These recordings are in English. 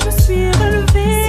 je me suis relevée.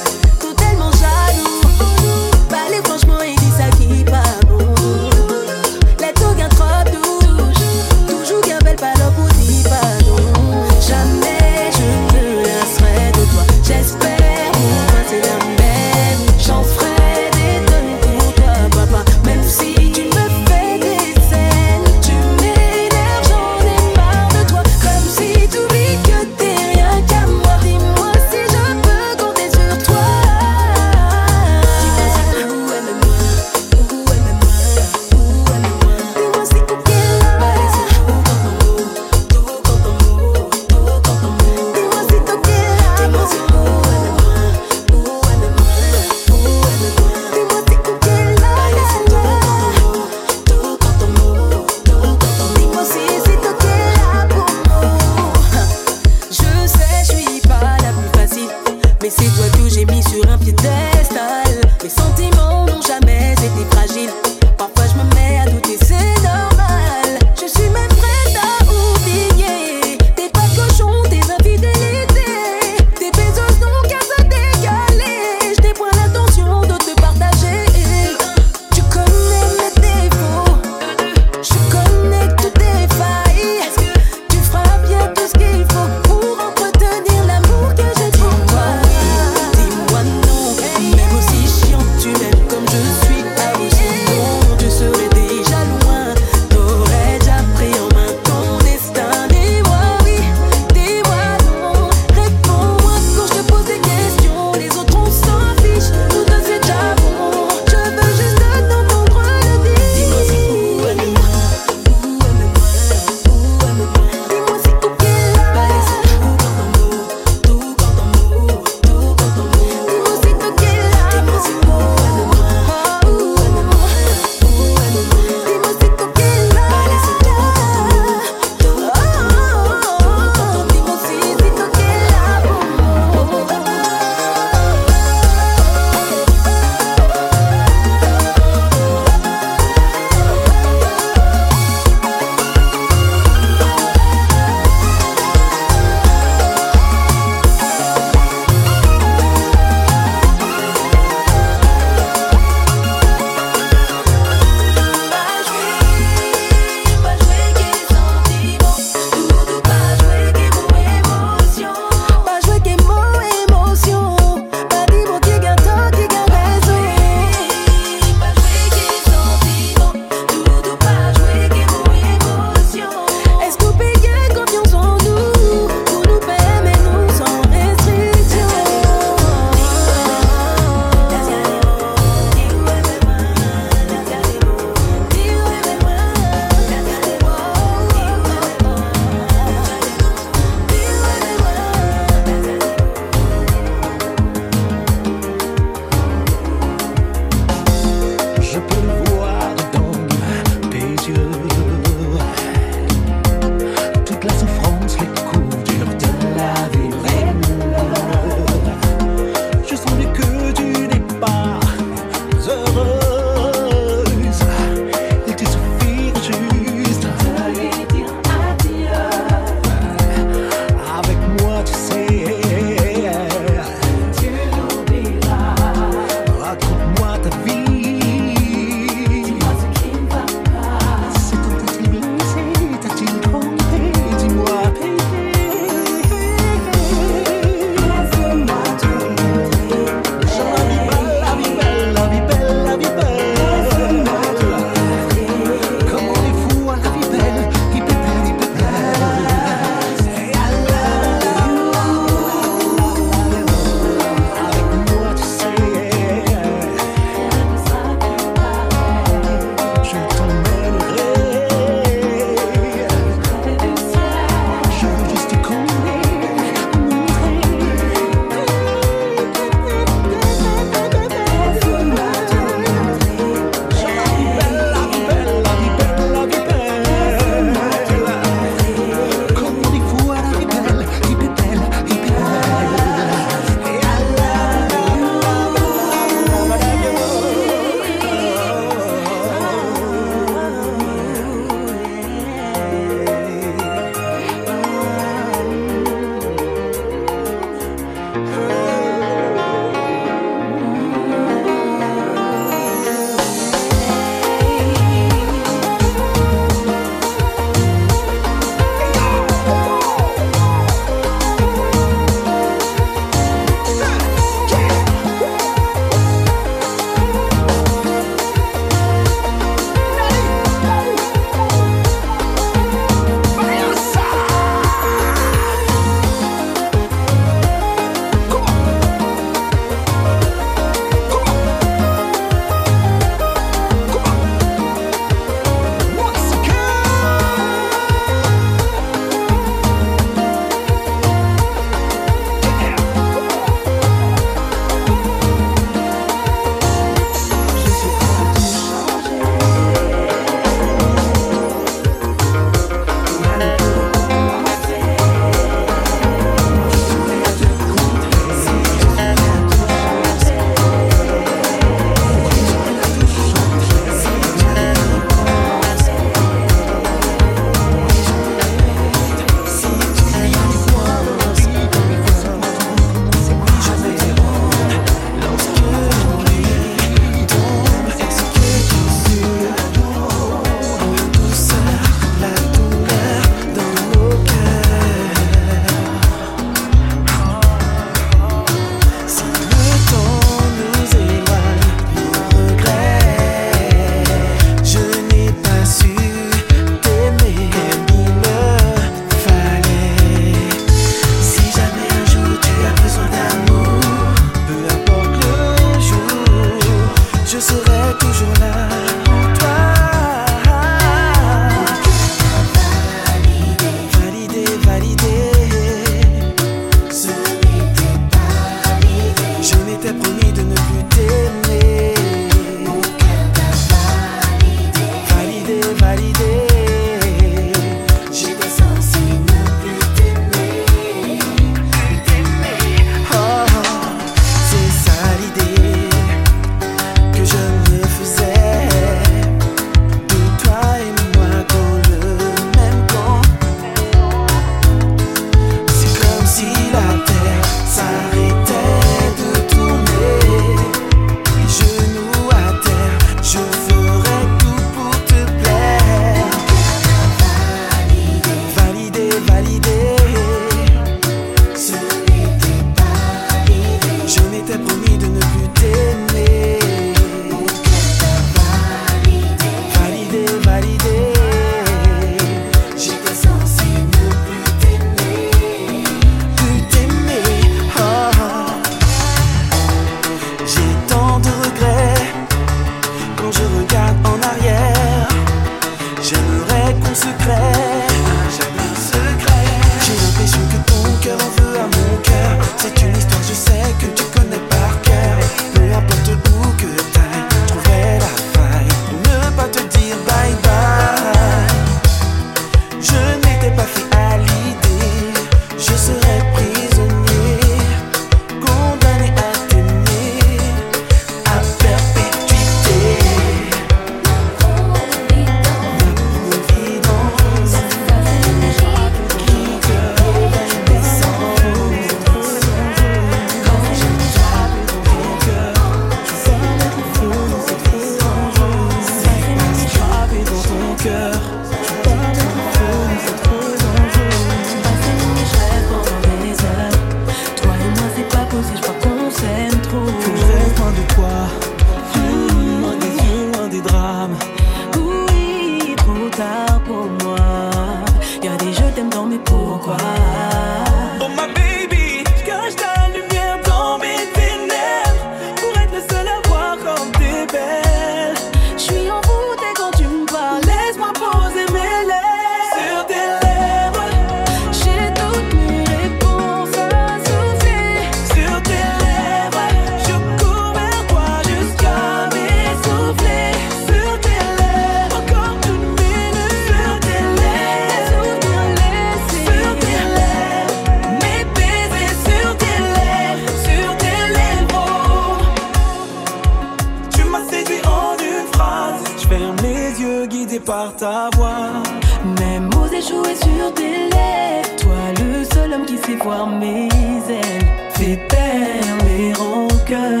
Rancœurs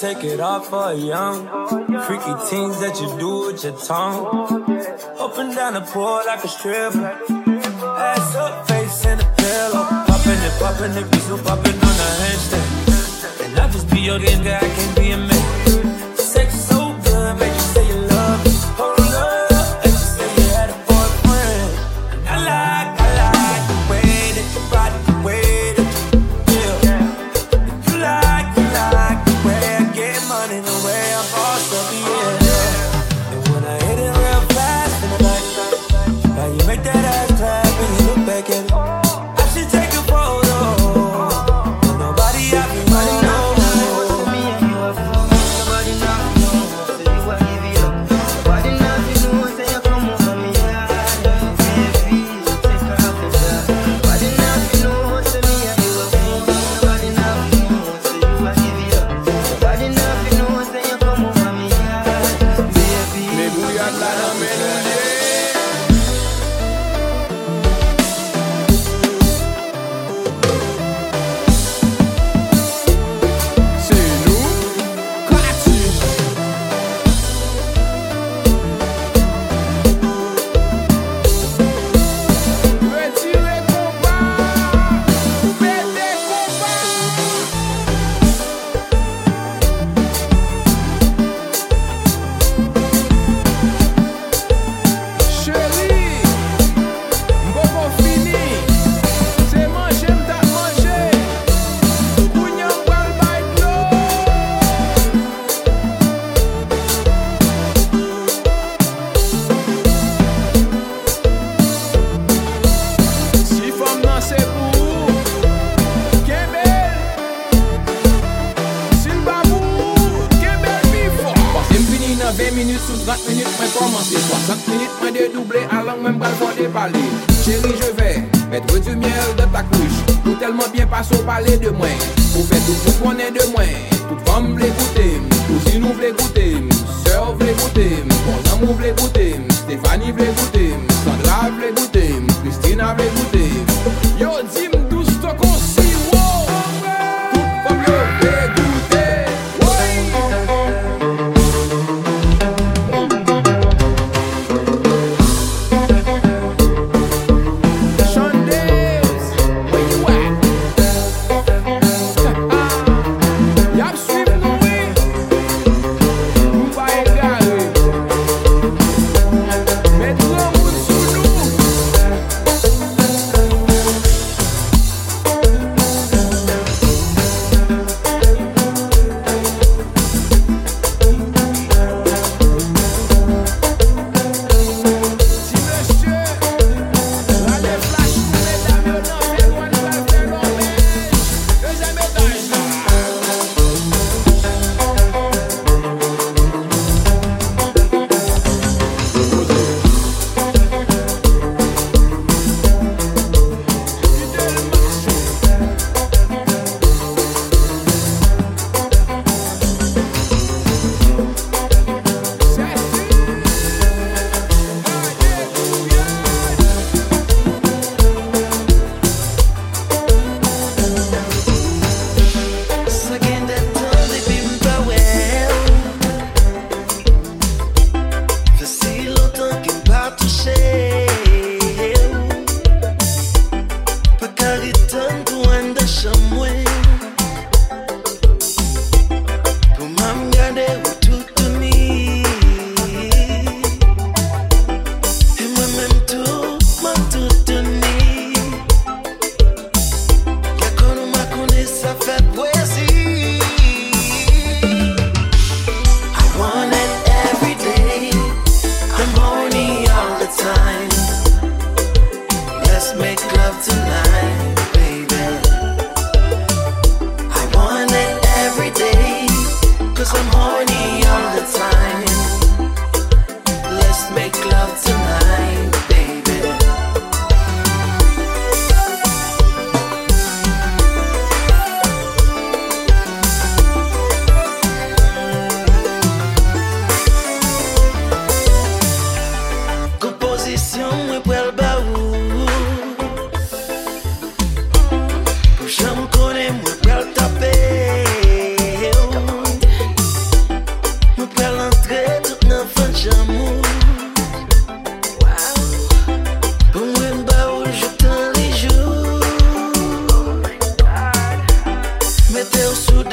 take it off for a young. Freaky things that you do with your tongue. Up and down the pool like a stripper. Ass up, face in the pillow. Popping it, popping it, be so popping on the handstand. And I just be your nigga, I can't be a man.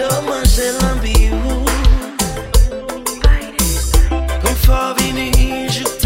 Domangela Biu in love.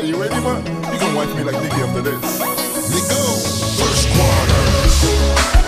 Are you ready, man? You can wipe me like Nicky after this. Nico, first quarter.